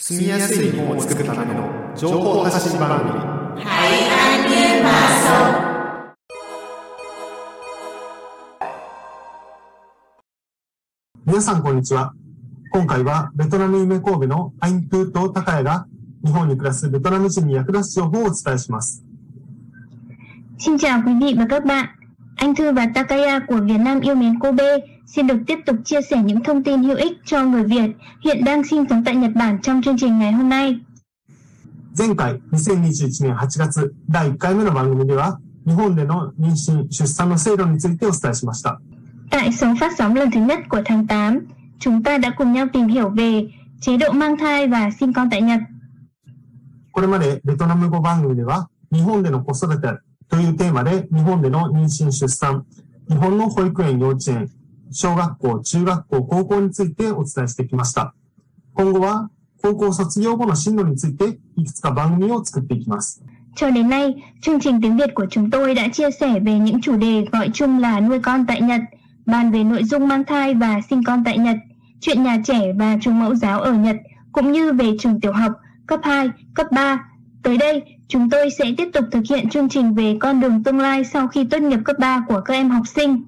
住みやすい日本を作るための情報発信番組皆さん、こんにちは。今回は、ベトナム夢神戸のアインプーと高谷が、日本に暮らすベトナム人に役立つ情報をお伝えします。Xin chào quý vị và các bạn. Anh Thư và Takaya của Việt Nam yêu mến Kobe xin được tiếp tục chia sẻ những thông tin hữu ích cho người Việt hiện đang sinh sống tại Nhật Bản trong chương trình ngày hôm nay. 前回、2021年8月、第1回目の番組では、日本での妊娠、出産の制度についてお伝えしました。 Tại số phát sóng lần thứ nhất của tháng 8, chúng ta đã cùng nhau tìm hiểu về chế độ mang thai và sinh con tại Nhật. これまでベトナム語番組では、日本での子育てというテーマで、日本での妊娠、出産、日本の保育園、幼稚園、 小学校、中学校、高校についてお伝えしてきました。今後は、高校卒業後の進路について、いくつか番組を作っていきます。 Cho đến nay, chương trình tiếng Việt của chúng tôi đã chia sẻ về những chủ đề gọi chung là nuôi con tại Nhật, bàn về nội dung mang thai và sinh con tại Nhật, chuyện nhà trẻ và trường mẫu giáo ở Nhật, cũng như về trường tiểu học, cấp 2, cấp 3. Tới đây, chúng tôi sẽ tiếp tục thực hiện chương trình về con đường tương lai sau khi tốt nghiệp cấp 3 của các em học sinh.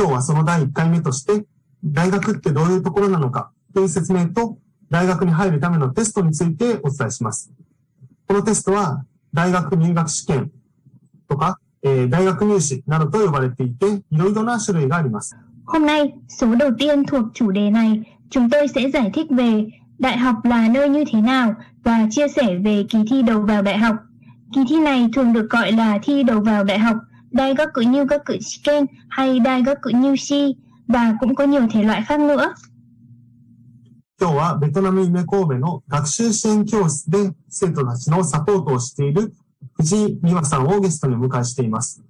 今日はその第1回目として、大学ってどういうところなのかという説明と、大学に入るためのテストについてお伝えします。このテストは、大学入学試験とか、えー大学入試などと呼ばれていて、いろいろな種類があります。Hôm nay, số đầu tiên thuộc chủ đề này, chúng tôi sẽ giải thích về đại học là nơi như thế nào và chia sẻ về kỳ thi đầu vào đại học. Kỳ thi này thường được gọi là thi đầu vào đại học, đại học cử như các cử Shiken hay đại học cử như Si và cũng có nhiều thể loại khác nữa. 今日はベトナム夢神戸の学習支援教室で生徒たちのサポートをしている藤井美和さんをゲストにお迎えしています。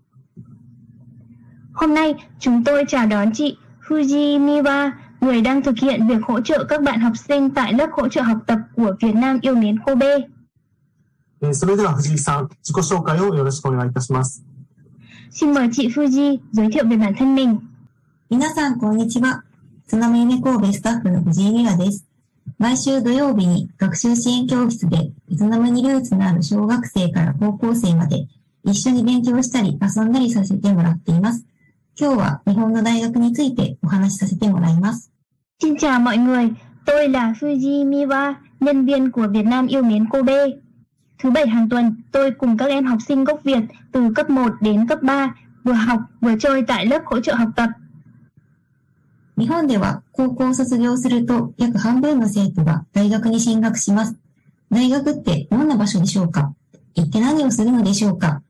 Hôm nay, chúng tôi chào đón chị Fuji Miwa, người đang thực hiện việc hỗ trợ các bạn học sinh tại lớp hỗ trợ học tập của Việt Nam yêu mến Kobe. えーそれでは藤井さん、自己紹介をよろしくお願いいたします。 Xin mời chị Fuji giới thiệu về bản thân mình. 皆さん、こんにちは。津波夢神戸スタッフの藤井美和です。毎週土曜日に学習支援教室でベトナムにルーツのある小学生から高校生まで一緒に勉強したり遊んだりさせてもらっています。今日は日本の大学についてお話しさせてもらいます。Xin chào mọi người, tôi là Fuji Miwa, nhân viên của Việt Nam yêu mến Kobe. Thứ bảy hàng tuần, tôi cùng các em học sinh gốc Việt từ cấp 1 đến cấp 3 vừa học vừa chơi tại lớp hỗ trợ học tập. 日本では高校を卒業すると約半分の生徒が大学に進学します。大学ってどんな場所でしょうか行って何をするのでしょうか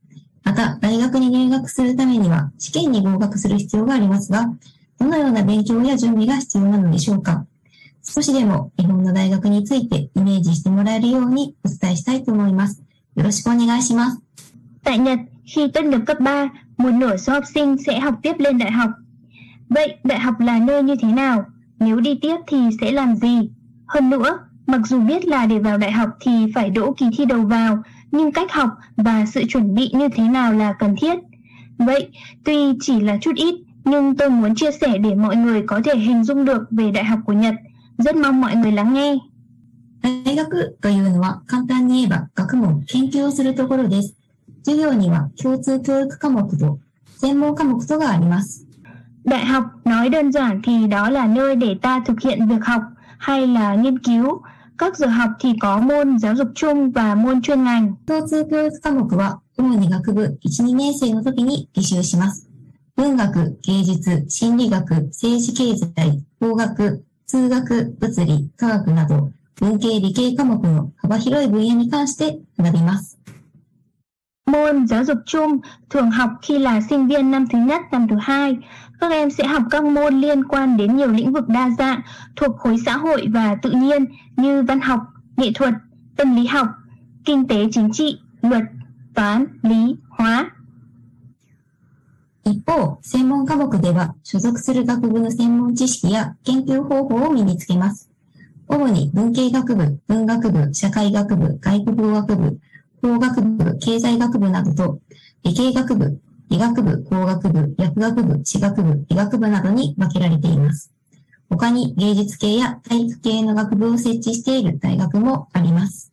また、大学に入学するためには試験に合格する必要がありますが、どのような勉強や準備が必要なのでしょうか少しでも日本の大学についてイメージしてもらえるようにお伝えしたいと思います。よろしくお願いします。 Tại Nhật, khi tốt nghiệp cấp 3, một nửa số học sinh sẽ học tiếp lên đại học. Vậy, đại học là nơi như thế nào? Nếu đi tiếp thì sẽ làm gì? Hơn nữa, mặc dù biết là để vào đại học thì phải đỗ kỳ thi đầu vào, nhưng cách học và sự chuẩn bị như thế nào là cần thiết. Vậy, tuy chỉ là chút ít, nhưng tôi muốn chia sẻ để mọi người có thể hình dung được về đại học của Nhật. Rất mong mọi người lắng nghe. 大学というのは簡単に言えば学問、研究をするところです。授業には共通教育科目と専門科目とがあります。 Đại học nói đơn giản thì đó là nơi để ta thực hiện việc học hay là nghiên cứu. Các giờ học thì có môn giáo dục chung và môn chuyên ngành. 共通教育科目は主に学部1、2年生の時に履修します。文学、芸術、心理学、政治経済、法学、 数学、物理、科学など文系理系科目の幅広い分野に関して学びます。 Môn giáo dục chung thường học khi là sinh viên năm thứ nhất, năm thứ hai. Các em sẽ học các môn liên quan đến nhiều lĩnh vực đa dạng thuộc khối xã hội và tự nhiên như văn học, nghệ thuật, tâm lý học, kinh tế chính trị, luật, toán, lý, hóa. 一方、専門科目では所属する学部の専門知識や研究方法を身につけます。主に文系学部、文学部、社会学部、外国語学部、法学部、経済学部などと、理系学部、理学部、工学部、薬学部、地学部、医学部などに分けられています。他に芸術系や体育系の学部を設置している大学もあります。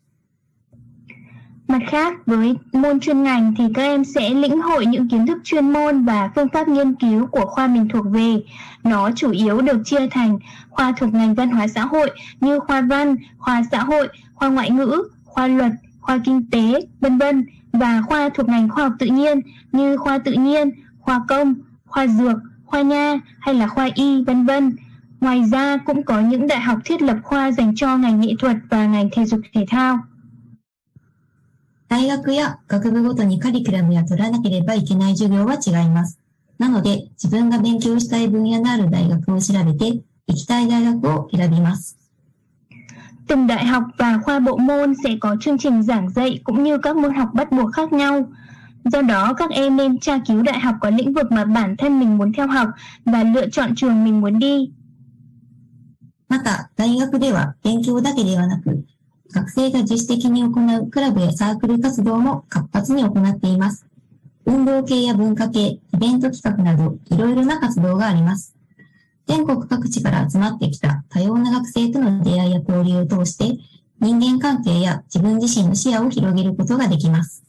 Mặt khác, với môn chuyên ngành thì các em sẽ lĩnh hội những kiến thức chuyên môn và phương pháp nghiên cứu của khoa mình thuộc về. Nó chủ yếu được chia thành khoa thuộc ngành văn hóa xã hội như khoa văn, khoa xã hội, khoa ngoại ngữ, khoa luật, khoa kinh tế, vân vân và khoa thuộc ngành khoa học tự nhiên như khoa tự nhiên, khoa công, khoa dược, khoa nha hay là khoa y, vân vân. Ngoài ra cũng có những đại học thiết lập khoa dành cho ngành nghệ thuật và ngành thể dục thể thao. 大学や学部ごとにカリキュラムや取らなければいけない授業は違います。なので、自分が勉強したい分野のある大学を調べて、行きたい大学を選びます。Từng đại học và khoa bộ môn sẽ có chương trình giảng dạy cũng như các môn học bắt buộc khác nhau. Do đó, các em nên tra cứu đại học có lĩnh vực mà bản thân mình muốn theo học và lựa chọn trường mình muốn đi. また、大学では勉強だけではなく、学生が自主的に行うクラブやサークル活動も活発に行っています。運動系や文化系、イベント企画など、いろいろな活動があります。全国各地から集まってきた多様な学生との出会いや交流を通して、人間関係や自分自身の視野を広げることができます。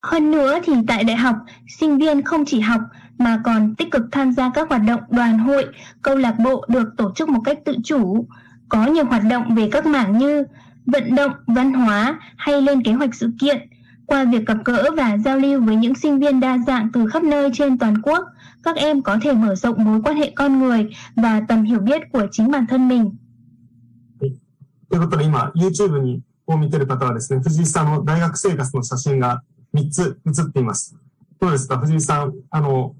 Hơn nữa thì tại đại học, sinh viên không chỉ học mà còn tích cực tham gia các hoạt động đoàn hội, câu lạc bộ được tổ chức một cách tự chủ. Có nhiều hoạt động về các mảng như vận động, văn hóa hay lên kế hoạch sự kiện. Qua việc gặp gỡ và giao lưu với những sinh viên đa dạng từ khắp nơi trên toàn quốc, các em có thể mở rộng mối quan hệ con người và tầm hiểu biết của chính bản thân mình. ということで今、YouTube にを見てる方はですね、藤井さんの大学生活の写真が3つ写っています。どうですか藤井さん、あの、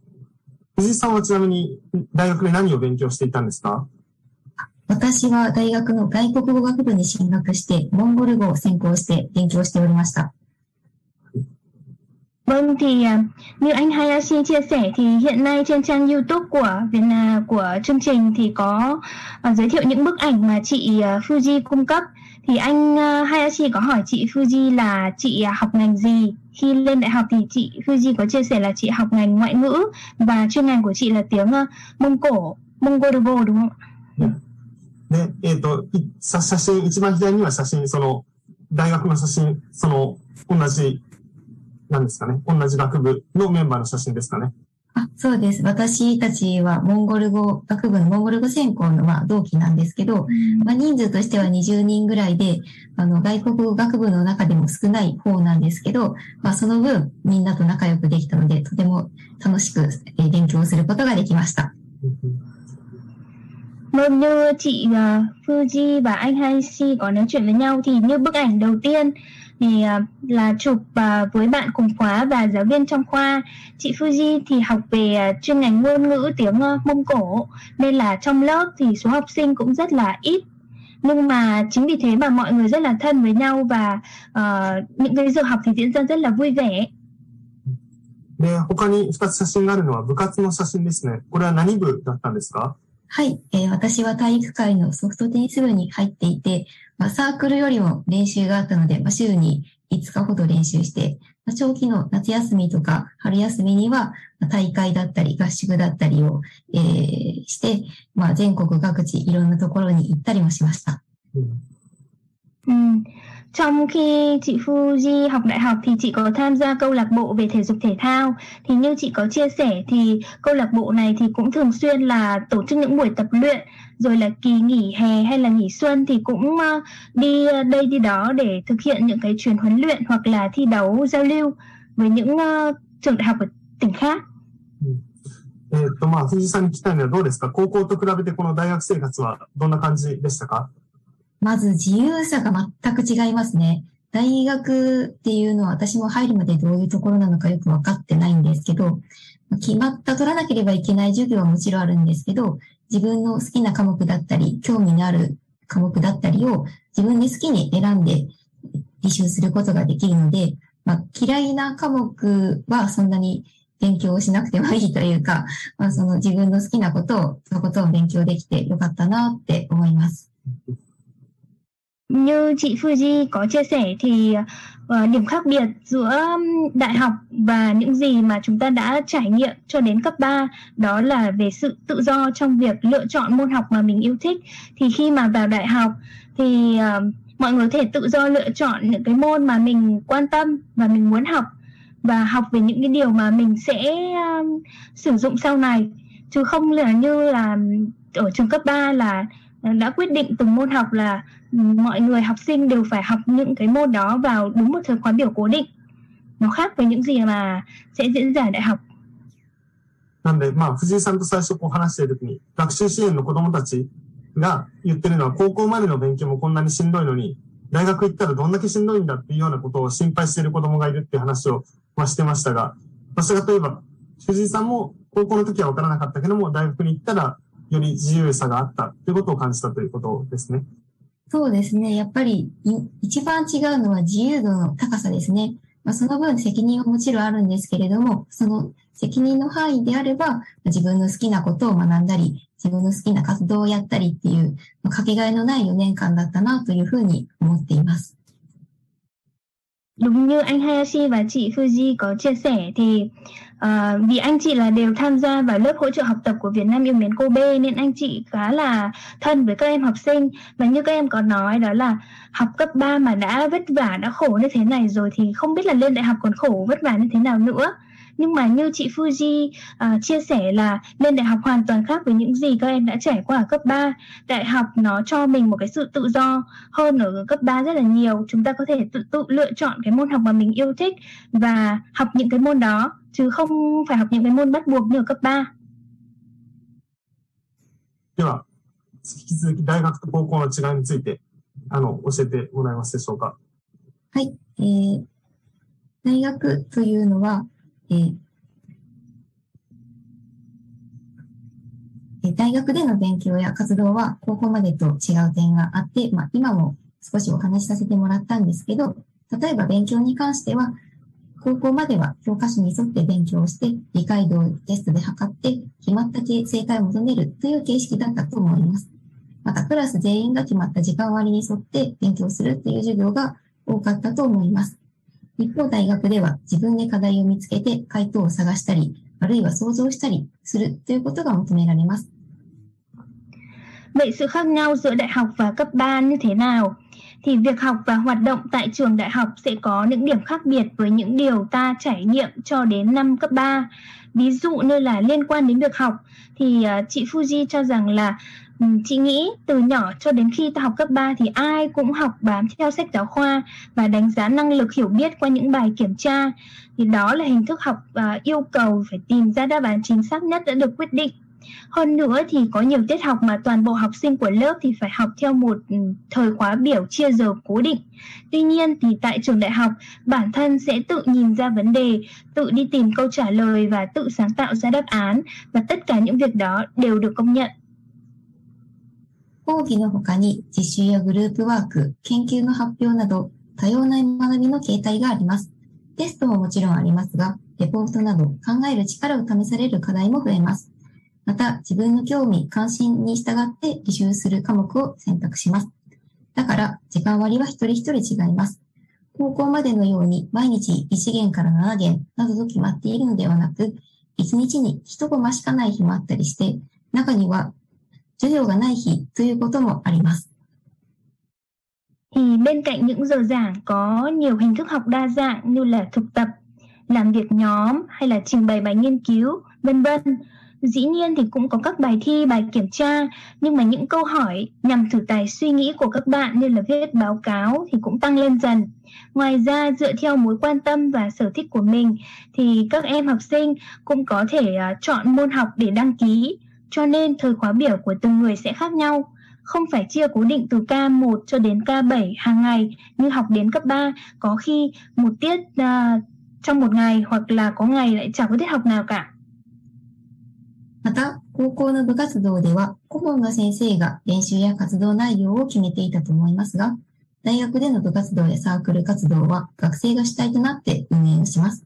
藤井さんはちなみに大学で何を勉強していたんですか 私は大学の外国語学部に進学して、モンゴル語を専攻して勉強しておりました。 Vâng thì à, như anh Hayashi chia sẻ thì hiện nay trên trang YouTube của Việt Nam của chương trình thì có à, giới thiệu những bức ảnh mà chị à, Fuji cung cấp. Thì anh à, Hayashi có hỏi chị Fuji là chị à, học ngành gì? Khi lên đại học thì chị Fuji có chia sẻ là chị học ngành ngoại ngữ và chuyên ngành của chị là tiếng à, Mông Cổ, Mongolgo đúng không? ạ? で、えっ、と、いさ写真、一番左には写真、その、大学の写真、その、同じ、なんですかね、同じ学部のメンバーの写真ですかね。あそうです。私たちはモンゴル語、学部のモンゴル語専攻のまあ同期なんですけど、まあ、人数としては20人ぐらいで、あの外国語学部の中でも少ない方なんですけど、まあ、その分みんなと仲良くできたので、とても楽しくえー勉強することができました。Vâng, như chị uh, Fuji và anh Hayashi có nói chuyện với nhau thì như bức ảnh đầu tiên thì uh, là chụp uh, với bạn cùng khóa và giáo viên trong khoa. Chị Fuji thì học về uh, chuyên ngành ngôn ngữ tiếng uh, Mông Cổ nên là trong lớp thì số học sinh cũng rất là ít. Nhưng mà chính vì thế mà mọi người rất là thân với nhau và uh, những cái giờ học thì diễn ra rất là vui vẻ. で、他に2つ写真があるのは部活の写真ですね。これは何部だったんですか はい、えー私は体育会のソフトテニス部に入っていて、まあ、サークルよりも練習があったので、まあ、週に5日ほど練習して、まあ、長期の夏休みとか春休みにはまあ大会だったり合宿だったりを、えーして、まあ、全国各地いろんなところに行ったりもしました。Ừ. Trong khi chị Fuji học đại học thì chị có tham gia câu lạc bộ về thể dục thể thao thì như chị có chia sẻ thì câu lạc bộ này thì cũng thường xuyên là tổ chức những buổi tập luyện rồi là kỳ nghỉ hè hay là nghỉ xuân thì cũng ờ, đi đây đi đó để thực hiện những cái chuyến huấn luyện hoặc là thi đấu giao lưu với những ờ, trường đại học ở tỉnh khác. えっ、と、まあ、藤井さんに聞きたいのはどうですか高校と比べてこの大学生活はどんな感じでしたか まず自由さが全く違いますね。大学っていうのは私も入るまでどういうところなのかよく分かってないんですけど、決まった取らなければいけない授業はもちろんあるんですけど、自分の好きな科目だったり、興味のある科目だったりを自分で好きに選んで履修することができるので、まあ、嫌いな科目はそんなに勉強をしなくてもいいというか、まあ、その自分の好きなことを、のことを勉強できてよかったなって思います。Như chị Fuji có chia sẻ thì uh, điểm khác biệt giữa đại học và những gì mà chúng ta đã trải nghiệm cho đến cấp 3 đó là về sự tự do trong việc lựa chọn môn học mà mình yêu thích. Thì khi mà vào đại học thì uh, mọi người có thể tự do lựa chọn những cái môn mà mình quan tâm và mình muốn học và học về những cái điều mà mình sẽ uh, sử dụng sau này. Chứ không là như là ở trường cấp 3 là đã quyết định từng môn học là mọi người học sinh đều phải học những cái môn đó vào đúng một thời khóa biểu cố định. Nó khác với những gì mà sẽ diễn ra ở đại học. なんで、まあ、藤井さんと最初こう話しているときに、学習支援の子供たちが言ってるのは、高校までの勉強もこんなにしんどいのに、大学行ったらどんだけしんどいんだっていうようなことを心配している子供がいるっていう話を、まあ、してましたが、私が例えば、藤井さんも高校の時は分からなかったけども、大学に行ったらより自由さがあったということを感じたということですね。そうですね。やっぱり、一番違うのは自由度の高さですね。まあ、その分責任はもちろんあるんですけれども、その責任の範囲であれば、自分の好きなことを学んだり、自分の好きな活動をやったりっていう、かけがえのない4年間だったなというふうに思っています。Đúng như anh Hayashi và chị Fuji có chia sẻ thì uh, vì anh chị là đều tham gia vào lớp hỗ trợ học tập của Việt Nam yêu mến Kobe nên anh chị khá là thân với các em học sinh. Và như các em có nói đó là học cấp 3 mà đã vất vả đã khổ như thế này rồi thì không biết là lên đại học còn khổ vất vả như thế nào nữa nhưng mà như chị Fuji uh, chia sẻ là lên đại học hoàn toàn khác với những gì các em đã trải qua ở cấp 3 đại học nó cho mình một cái sự tự do hơn ở cấp 3 rất là nhiều chúng ta có thể tự tự lựa chọn cái môn học mà mình yêu thích và học những cái môn đó chứ không phải học những cái môn bắt buộc như ở cấp 3では、引き続き大学と高校の違いについて、あの、教えてもらえますでしょうか。はい。えー、大学というのは、 えー、大学での勉強や活動は高校までと違う点があって、まあ、今も少しお話しさせてもらったんですけど、例えば勉強に関しては、高校までは教科書に沿って勉強をして、理解度をテストで測って、決まった正解を求めるという形式だったと思います。また、クラス全員が決まった時間割に沿って勉強するという授業が多かったと思います。一方、大学では自分で課題を見つけて回答を探したり、あるいは想像したりするということが求められます。Vậy sự khác nhau giữa đại học và cấp 3 như thế nào? Thì việc học và hoạt động tại trường đại học sẽ có những điểm khác biệt với những điều ta trải nghiệm cho đến năm cấp 3. Ví dụ như là liên quan đến việc học thì uh, chị Fuji cho rằng là Ừ, Ừ, chị nghĩ từ nhỏ cho đến khi ta học cấp 3 thì ai cũng học bám theo sách giáo khoa và đánh giá năng lực hiểu biết qua những bài kiểm tra. Thì đó là hình thức học uh, yêu cầu phải tìm ra đáp án chính xác nhất đã được quyết định. Hơn nữa thì có nhiều tiết học mà toàn bộ học sinh của lớp thì phải học theo một ừ, thời khóa biểu chia giờ cố định. Tuy nhiên thì tại trường đại học, bản thân sẽ tự nhìn ra vấn đề, tự đi tìm câu trả lời và tự sáng tạo ra đáp án và tất cả những việc đó đều được công nhận. 講義の他に実習やグループワーク、研究の発表など多様な学びの形態があります。テストももちろんありますが、レポートなど考える力を試される課題も増えます。また、自分の興味、関心に従って履修する科目を選択します。だから、時間割は一人一人違います。高校までのように毎日1限から7限などと決まっているのではなく、1日に1コマしかない日もあったりして、中には授業がない日ということもあります。Thì bên cạnh những giờ giảng có nhiều hình thức học đa dạng như là thực tập, làm việc nhóm hay là trình bày bài nghiên cứu, vân vân. Dĩ nhiên thì cũng có các bài thi, bài kiểm tra, nhưng mà những câu hỏi nhằm thử tài suy nghĩ của các bạn như là viết báo cáo thì cũng tăng lên dần. Ngoài ra, dựa theo mối quan tâm và sở thích của mình thì các em học sinh cũng có thể uh, chọn môn học để đăng ký cho nên thời khóa biểu của từng người sẽ khác nhau. Không phải chia cố định từ K1 cho đến K7 hàng ngày như học đến cấp 3, có khi một tiết uh, trong một ngày hoặc là có ngày lại chẳng có tiết học nào cả. また、高校の部活動では、顧問の先生が練習や活動内容を決めていたと思いますが、大学での部活動やサークル活動は学生が主体となって運営をします。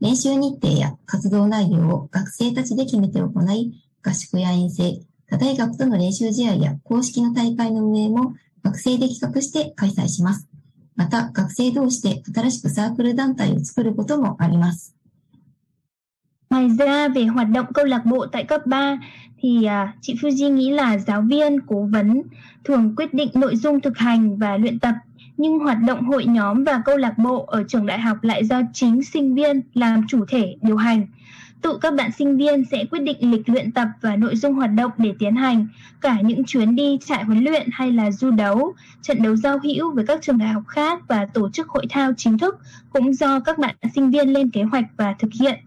練習日程や活動内容を学生たちで決めて行い、 合宿や遠征、他大学との練習試合や公式の大会の運営も 学生で企画して開催します。また、学生同士で新しくサークル団体を作ることもあります。 Ngoài ra về hoạt động câu lạc bộ tại cấp 3 thì à, chị Fuji nghĩ là giáo viên, cố vấn thường quyết định nội dung thực hành và luyện tập nhưng hoạt động hội nhóm và câu lạc bộ ở trường đại học lại do chính sinh viên làm chủ thể điều hành. Tự các bạn sinh viên sẽ quyết định lịch luyện tập và nội dung hoạt động để tiến hành, cả những chuyến đi trại huấn luyện hay là du đấu, trận đấu giao hữu với các trường đại học khác và tổ chức hội thao chính thức cũng do các bạn sinh viên lên kế hoạch và thực hiện.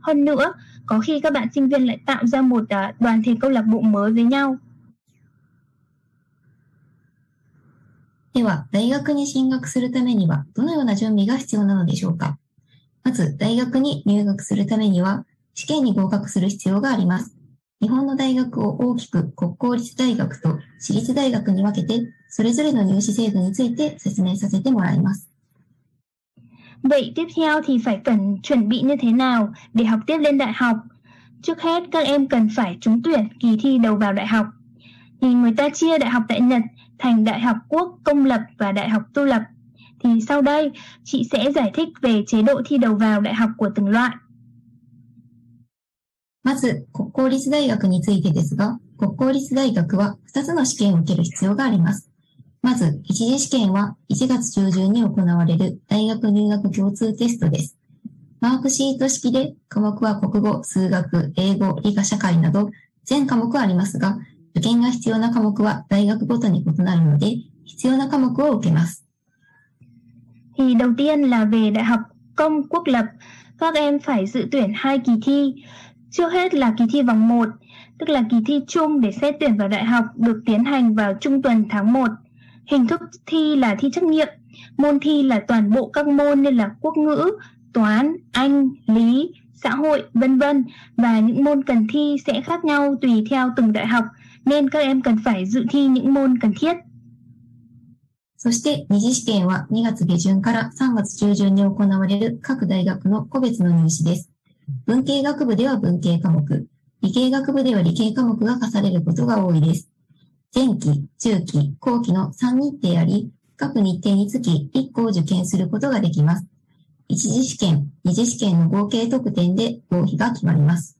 Hơn nữa, có khi các bạn sinh viên lại tạo ra một à, đoàn thể câu lạc bộ mới với nhau. では、大学に進学するためには、どのような準備が必要なのでしょうかまず、大学に入学するためには、 試験に合格する必要があります。日本の大学を大きく国公立大学と私立大学に分けて、それぞれの入試制度について説明させてもらいます。 Vậy tiếp theo thì phải cần chuẩn bị như thế nào để học tiếp lên đại học? Trước hết các em cần phải trúng tuyển kỳ thi đầu vào đại học. Thì người ta chia đại học tại Nhật thành đại học quốc công lập và đại học tu lập. Thì sau đây chị sẽ giải thích về chế độ thi đầu vào đại học của từng loại. まず、国公立大学についてですが、国公立大学は2つの試験を受ける必要があります。まず、一次試験は1月中旬に行われる大学入学共通テストです。マークシート式で科目は国語、数学、英語、理科、社会など全科目ありますが、受験が必要な科目は大学ごとに異なるので、必要な科目を受けます。Thì đầu tiên là về đại học công quốc lập, các em phải dự tuyển hai kỳ thi. Trước hết là kỳ thi vòng 1, tức là kỳ thi chung để xét tuyển vào đại học được tiến hành vào trung tuần tháng 1. Hình thức thi là thi trắc nghiệm, môn thi là toàn bộ các môn như là quốc ngữ, toán, anh, lý, xã hội, vân vân và những môn cần thi sẽ khác nhau tùy theo từng đại học nên các em cần phải dự thi những môn cần thiết. そして二次試験は2月下旬から3月中旬に行われる各大学の個別の入試です。 文系学部では文系科目、理系学部では理系科目が課されることが多いです。前期、中期、後期の3日程あり、各日程につき1個を受験することができます。一次試験、二次試験の合計得点で合否が決まります。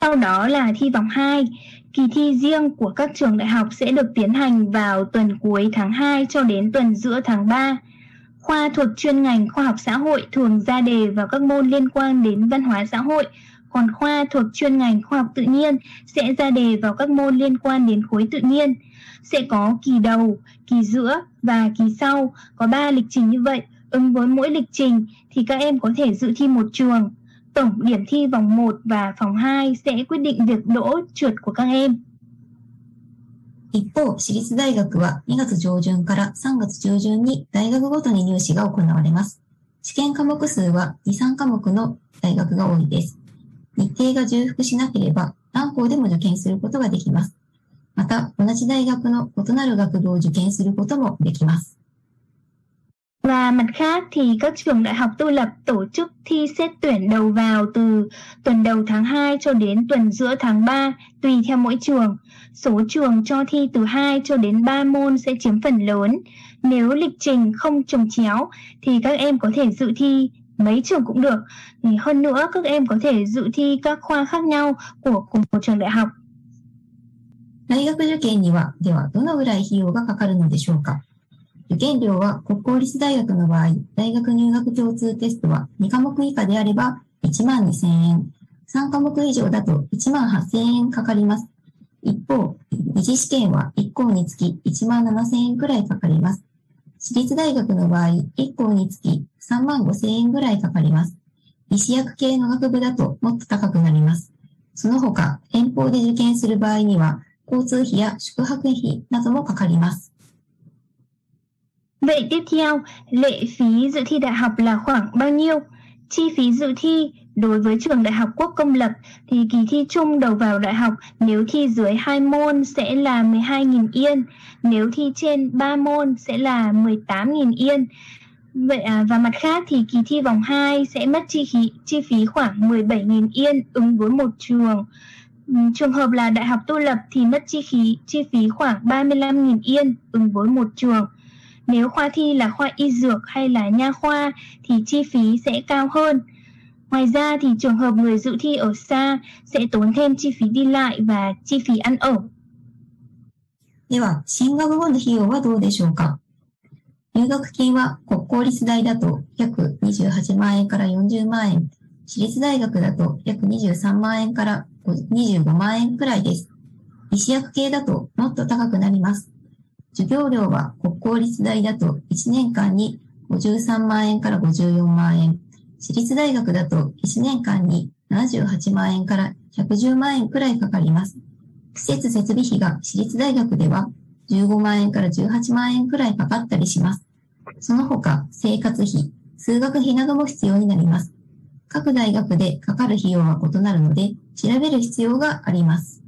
Sau đó là thi vòng 2. Kỳ thi riêng của các trường đại học sẽ được tiến hành vào tuần cuối tháng 2 cho đến tuần giữa tháng 3. Khoa thuộc chuyên ngành khoa học xã hội thường ra đề vào các môn liên quan đến văn hóa xã hội, còn khoa thuộc chuyên ngành khoa học tự nhiên sẽ ra đề vào các môn liên quan đến khối tự nhiên. Sẽ có kỳ đầu, kỳ giữa và kỳ sau, có 3 lịch trình như vậy. Ứng với mỗi lịch trình thì các em có thể dự thi một trường. Tổng điểm thi vòng 1 và vòng 2 sẽ quyết định việc đỗ trượt của các em. 一方、私立大学は2月上旬から3月中旬に大学ごとに入試が行われます。試験科目数は2、3科目の大学が多いです。日程が重複しなければ何校でも受験することができます。また、同じ大学の異なる学部を受験することもできます。Và mặt khác thì các trường đại học tu lập tổ chức thi xét tuyển đầu vào từ tuần đầu tháng 2 cho đến tuần giữa tháng 3 tùy theo mỗi trường. Số trường cho thi từ 2 cho đến 3 môn sẽ chiếm phần lớn. Nếu lịch trình không trồng chéo thì các em có thể dự thi mấy trường cũng được. Thì hơn nữa các em có thể dự thi các khoa khác nhau của cùng một trường đại học. 大学受験には、ではどのぐらい費用がかかるのでしょうか 受験料は国公立大学の場合、大学入学共通テストは2科目以下であれば1万2000円、3科目以上だと1万8000円かかります。一方、二次試験は1校につき1万7000円くらいかかります。私立大学の場合、1校につき3万5000円くらいかかります。医師薬系の学部だともっと高くなります。その他、遠方で受験する場合には、交通費や宿泊費などもかかります。Vậy tiếp theo, lệ phí dự thi đại học là khoảng bao nhiêu? Chi phí dự thi đối với trường đại học quốc công lập thì kỳ thi chung đầu vào đại học nếu thi dưới 2 môn sẽ là 12.000 yên, nếu thi trên 3 môn sẽ là 18.000 yên. Vậy à, và mặt khác thì kỳ thi vòng 2 sẽ mất chi phí chi phí khoảng 17.000 yên ứng với một trường. Trường hợp là đại học tu lập thì mất chi phí chi phí khoảng 35.000 yên ứng với một trường. Nếu khoa thi là khoa y dược hay là nha khoa thì chi phí sẽ cao hơn. Ngoài ra thì trường hợp người dự thi ở xa sẽ tốn thêm chi phí đi lại và chi phí ăn ở. では、進学後の費用はどうでしょうか入学金は国公立大だと約28万円から40万円、私立大学だと約23万円から25万円くらいです。医師薬系だともっと高くなります。授業料は国公立大だと1年間に53万円から54万円、私立大学だと1年間に78万円から110万円くらいかかります。施設設備費が私立大学では15万円から18万円くらいかかったりします。その他、生活費、数学費なども必要になります。各大学でかかる費用は異なるので、調べる必要があります。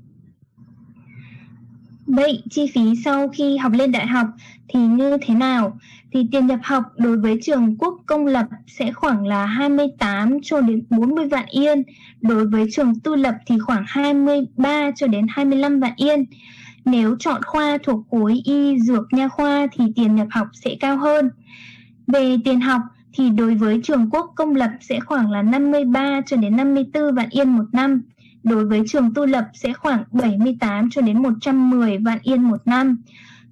Vậy chi phí sau khi học lên đại học thì như thế nào? Thì tiền nhập học đối với trường quốc công lập sẽ khoảng là 28 cho đến 40 vạn yên, đối với trường tư lập thì khoảng 23 cho đến 25 vạn yên. Nếu chọn khoa thuộc khối y dược nha khoa thì tiền nhập học sẽ cao hơn. Về tiền học thì đối với trường quốc công lập sẽ khoảng là 53 cho đến 54 vạn yên một năm Đối với trường tu lập sẽ khoảng 78 cho đến 110 vạn yên một năm.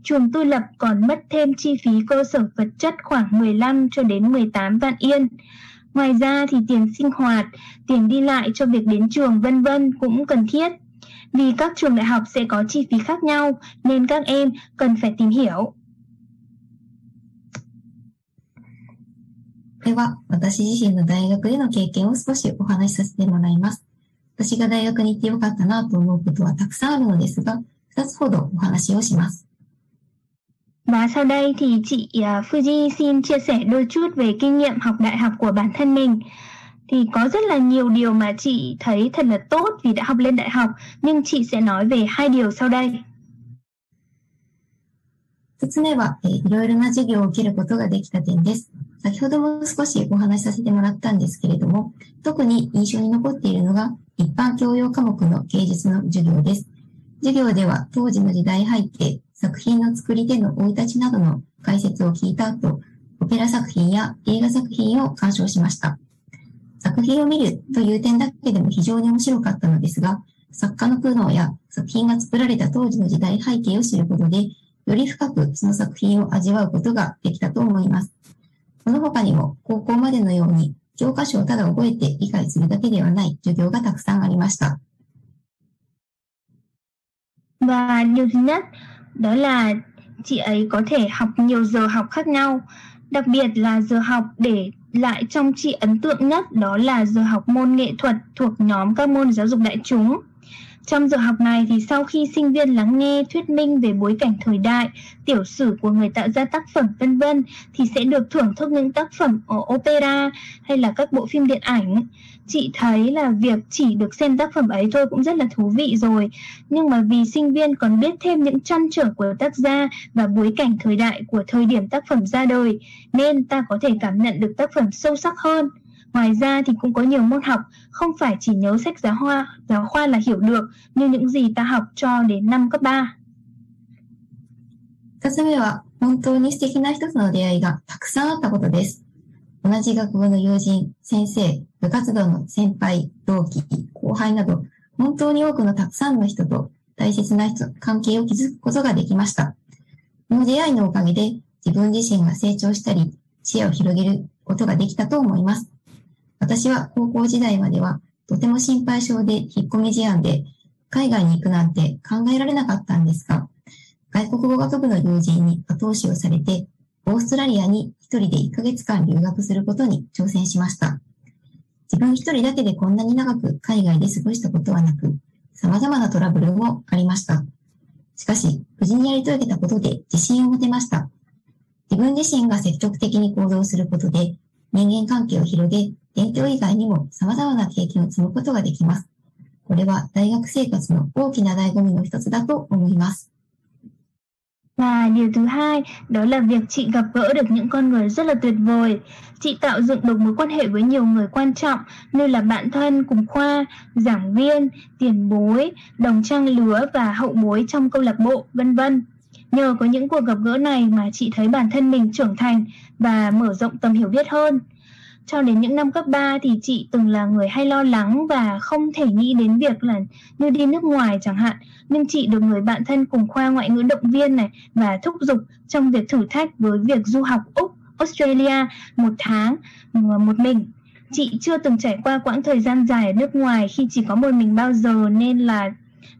Trường tu lập còn mất thêm chi phí cơ sở vật chất khoảng 15 cho đến 18 vạn yên. Ngoài ra thì tiền sinh hoạt, tiền đi lại cho việc đến trường vân vân cũng cần thiết. Vì các trường đại học sẽ có chi phí khác nhau nên các em cần phải tìm hiểu. では、私自身の大学での経験を少しお話しさせてもらいます。 私が大学に行ってよかったなと思うことはたくさんあるのですが、2つほどお話をします。Và sau đây thì chị Fuji xin chia sẻ đôi chút về kinh nghiệm học đại học của bản thân mình. Thì có rất là nhiều điều mà chị thấy thật là tốt vì đã học lên đại học, nhưng chị sẽ nói về hai điều sau đây. 一つ目は、えー、いろいろな授業を受けることができた点です。 先ほども少しお話しさせてもらったんですけれども、特に印象に残っているのが一般教養科目の芸術の授業です。授業では当時の時代背景、作品の作り手の生い立ちなどの解説を聞いた後、オペラ作品や映画作品を鑑賞しました。作品を見るという点だけでも非常に面白かったのですが、作家の苦悩や作品が作られた当時の時代背景を知ることで、より深くその作品を味わうことができたと思います。この他にも高校までのように教科書をただ覚えて理解するだけではない授業がたくさんありました。Và điều thứ nhất đó là chị ấy có thể học nhiều giờ học khác nhau, đặc biệt là giờ học để lại trong chị ấn tượng nhất đó là giờ học môn nghệ thuật thuộc nhóm các môn giáo dục đại chúng. Trong giờ học này thì sau khi sinh viên lắng nghe thuyết minh về bối cảnh thời đại, tiểu sử của người tạo ra tác phẩm vân vân thì sẽ được thưởng thức những tác phẩm ở opera hay là các bộ phim điện ảnh. Chị thấy là việc chỉ được xem tác phẩm ấy thôi cũng rất là thú vị rồi. Nhưng mà vì sinh viên còn biết thêm những trăn trở của tác gia và bối cảnh thời đại của thời điểm tác phẩm ra đời nên ta có thể cảm nhận được tác phẩm sâu sắc hơn. Ngoài ra thì cũng có nhiều môn học không phải chỉ nhớ sách giáo khoa, giáo khoa là hiểu được như những gì ta học cho đến năm cấp 3. 二つ目は、本当に素敵な一つの出会いがたくさんあったことです。同じ学部の友人、先生、部活動の先輩、同期、後輩など、本当に多くのたくさんの人と大切な人、関係を築くことができました。この出会いのおかげで自分自身が成長したり、視野を広げることができたと思います。私は高校時代まではとても心配性で引っ込み思案で海外に行くなんて考えられなかったんですが、外国語学部の友人に後押しをされて、オーストラリアに一人で1ヶ月間留学することに挑戦しました。自分一人だけでこんなに長く海外で過ごしたことはなく、様々なトラブルもありました。しかし、無事にやり遂げたことで自信を持てました。自分自身が積極的に行動することで、人間関係を広げ、勉強以外にも様々な経験を積むことができます。これは大学生活の大きな醍醐味の一つだと思います。 Và điều thứ hai đó là việc chị gặp gỡ được những con người rất là tuyệt vời. Chị tạo dựng được mối quan hệ với nhiều người quan trọng như là bạn thân cùng khoa, giảng viên, tiền bối, đồng trang lứa và hậu bối trong câu lạc bộ, vân vân. Nhờ có những cuộc gặp gỡ này mà chị thấy bản thân mình trưởng thành và mở rộng tầm hiểu biết hơn. Cho đến những năm cấp 3 thì chị từng là người hay lo lắng và không thể nghĩ đến việc là như đi nước ngoài chẳng hạn. Nhưng chị được người bạn thân cùng khoa ngoại ngữ động viên này và thúc giục trong việc thử thách với việc du học Úc, Australia một tháng ờ, một mình. Chị chưa từng trải qua quãng thời gian dài ở nước ngoài khi chỉ có một mình bao giờ nên là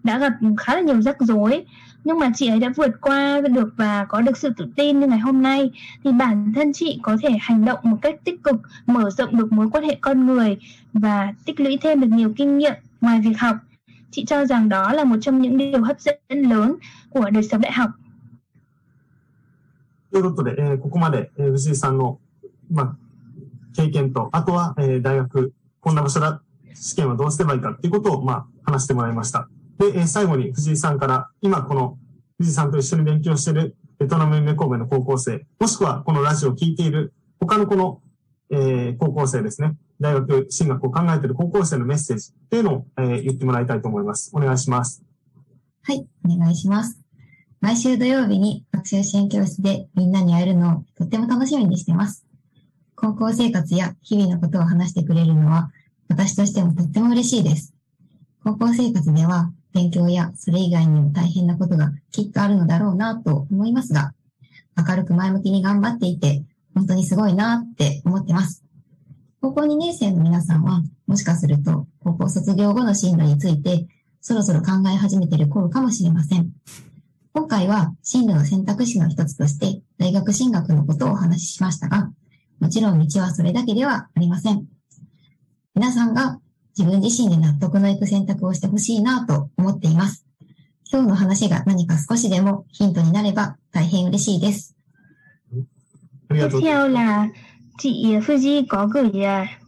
đã gặp khá là nhiều rắc rối nhưng mà chị ấy đã vượt qua được và có được sự tự tin như ngày hôm nay thì bản thân chị có thể hành động một cách tích cực mở rộng được mối quan hệ con người và tích lũy thêm được nhiều kinh nghiệm ngoài việc học chị cho rằng đó là một trong những điều hấp dẫn lớn của đời sống đại học ということで、えー、ここまで、えー、藤井さんの、まあ、経験と、あとは、えー、大学、こんな場所だ、試験はどうすればいいかっていうことを、まあ、話してもらいました。 で、え最後に藤井さんから、今この藤井さんと一緒に勉強しているベトナム夢神戸の高校生、もしくはこのラジオを聞いている他のこの、え、高校生ですね、大学進学を考えている高校生のメッセージっていうのを、え、言ってもらいたいと思います。お願いします。はい、お願いします。毎週土曜日に学習支援教室でみんなに会えるのをとっても楽しみにしています。高校生活や日々のことを話してくれるのは私としてもとっても嬉しいです。高校生活では勉強やそれ以外にも大変なことがきっとあるのだろうなと思いますが、明るく前向きに頑張っていて、本当にすごいなって思ってます。高校2年生の皆さんは、もしかすると高校卒業後の進路について、そろそろ考え始めている頃かもしれません。今回は進路の選択肢の一つとして大学進学のことをお話ししましたが、もちろん道はそれだけではありません。皆さんが自分自身で納得のいく選択をしてほしいなと思っています。今日の話が何か少しでもヒントになれば大変嬉しいです。Tiếp theo là chị Fuji có gửi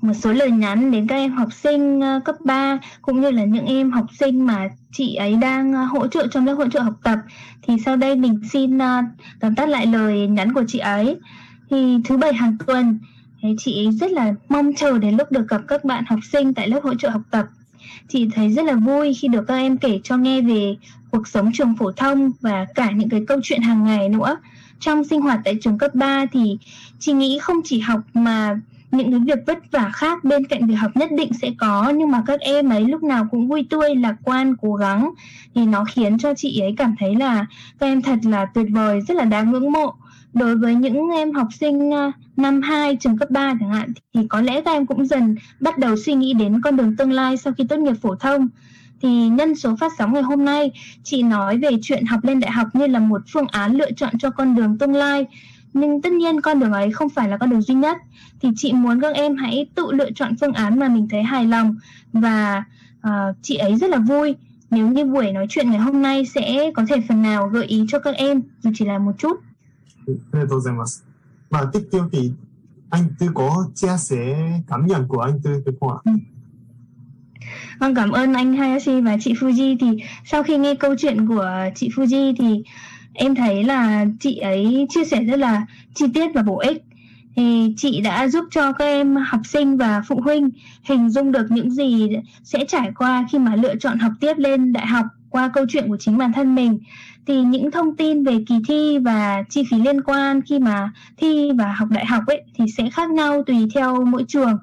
một số lời nhắn đến các em học sinh cấp 3 cũng như là những em học sinh mà chị ấy đang hỗ trợ trong lớp hỗ trợ học tập. Thì sau đây mình xin tóm tắt lại lời nhắn của chị ấy. Thì thứ bảy hàng tuần Thế chị rất là mong chờ đến lúc được gặp các bạn học sinh tại lớp hỗ trợ học tập. Chị thấy rất là vui khi được các em kể cho nghe về cuộc sống trường phổ thông và cả những cái câu chuyện hàng ngày nữa. Trong sinh hoạt tại trường cấp 3 thì chị nghĩ không chỉ học mà những cái việc vất vả khác bên cạnh việc học nhất định sẽ có, nhưng mà các em ấy lúc nào cũng vui tươi, lạc quan, cố gắng thì nó khiến cho chị ấy cảm thấy là các em thật là tuyệt vời, rất là đáng ngưỡng mộ đối với những em học sinh à, năm 2 trường cấp 3 chẳng hạn thì có lẽ các em cũng dần bắt đầu suy nghĩ đến con đường tương lai sau khi tốt nghiệp phổ thông thì nhân số phát sóng ngày hôm nay chị nói về chuyện học lên đại học như là một phương án lựa chọn cho con đường tương lai nhưng tất nhiên con đường ấy không phải là con đường duy nhất thì chị muốn các em hãy tự lựa chọn phương án mà mình thấy hài lòng và uh, chị ấy rất là vui nếu như buổi nói chuyện ngày hôm nay sẽ có thể phần nào gợi ý cho các em dù chỉ là một chút ありがとうございます。 Và tiếp theo thì anh Tư có chia sẻ cảm nhận của anh Tư được không ạ? Ừ. Vâng, cảm ơn anh Hayashi và chị Fuji. Thì sau khi nghe câu chuyện của chị Fuji thì em thấy là chị ấy chia sẻ rất là chi tiết và bổ ích. Thì chị đã giúp cho các em học sinh và phụ huynh hình dung được những gì sẽ trải qua khi mà lựa chọn học tiếp lên đại học qua câu chuyện của chính bản thân mình, thì những thông tin về kỳ thi và chi phí liên quan khi mà thi và học đại học ấy thì sẽ khác nhau tùy theo mỗi trường.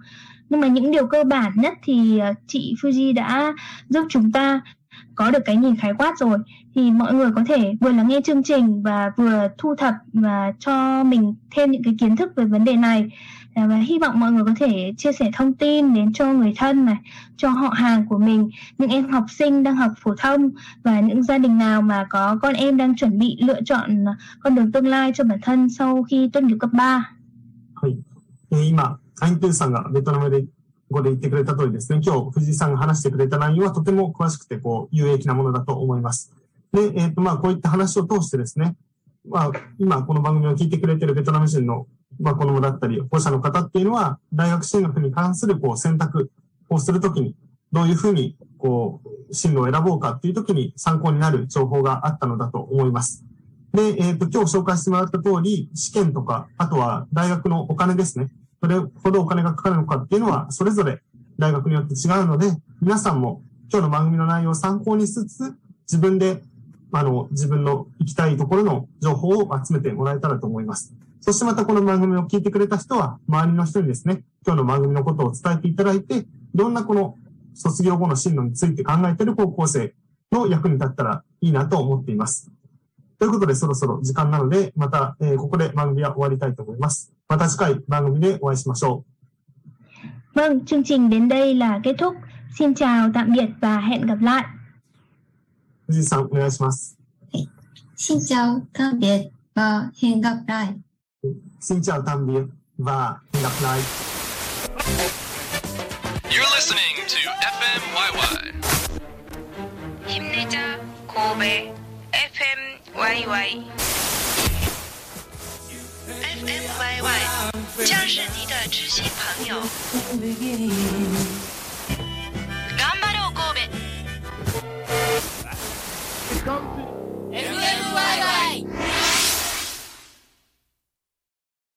Nhưng mà những điều cơ bản nhất thì ờ, chị Fuji đã giúp chúng ta có được cái nhìn khái quát rồi. Thì mọi người có thể vừa lắng nghe chương trình và vừa thu thập và cho mình thêm những cái kiến thức về vấn đề này và hy vọng mọi người có thể chia sẻ thông tin đến cho người thân này, cho họ hàng của mình, những em học sinh đang học phổ thông và những gia đình nào mà có con em đang chuẩn bị lựa chọn con đường tương lai cho bản thân sau khi tốt nghiệp cấp 3. はい。えー、今、アイントゥーさんがベトナムで語で言ってくれた通りですね、今日藤井さんが話してくれた内容はとても詳しくてこう有益なものだと思います。で、えっ、ー、とまあこういった話を通してですね、まあ今この番組を聞いてくれているベトナム人の まあ、子供だったり、保護者の方っていうのは、大学進学に関するこう選択をするときに、どういうふうにこう進路を選ぼうかっていうときに参考になる情報があったのだと思います。で、えっ、と、今日紹介してもらった通り、試験とか、あとは大学のお金ですね。どれほどお金がかかるのかっていうのは、それぞれ大学によって違うので、皆さんも今日の番組の内容を参考にしつつ、自分で、あの、自分の行きたいところの情報を集めてもらえたらと思います。そしてまたこの番組を聞いてくれた人は、周りの人にですね、今日の番組のことを伝えていただいて、いろんなこの卒業後の進路について考えている高校生の役に立ったらいいなと思っています。ということで、そろそろ時間なので、また、えーここで番組は終わりたいと思います。また次回番組でお会いしましょう。Vâng, chương trình đến đây là kết thúc. Xin chào, tạm biệt và hẹn gặp lại. 藤井さん、お願いします。しんちゃう、たんべえ、ば、へんがっらい。Xin chào tạm biệt và hẹn gặp lại. You're listening to FMYY. 힘내자 고베 FM YY FMYY 将是你的知心朋友。頑張ろう神戸 FMYY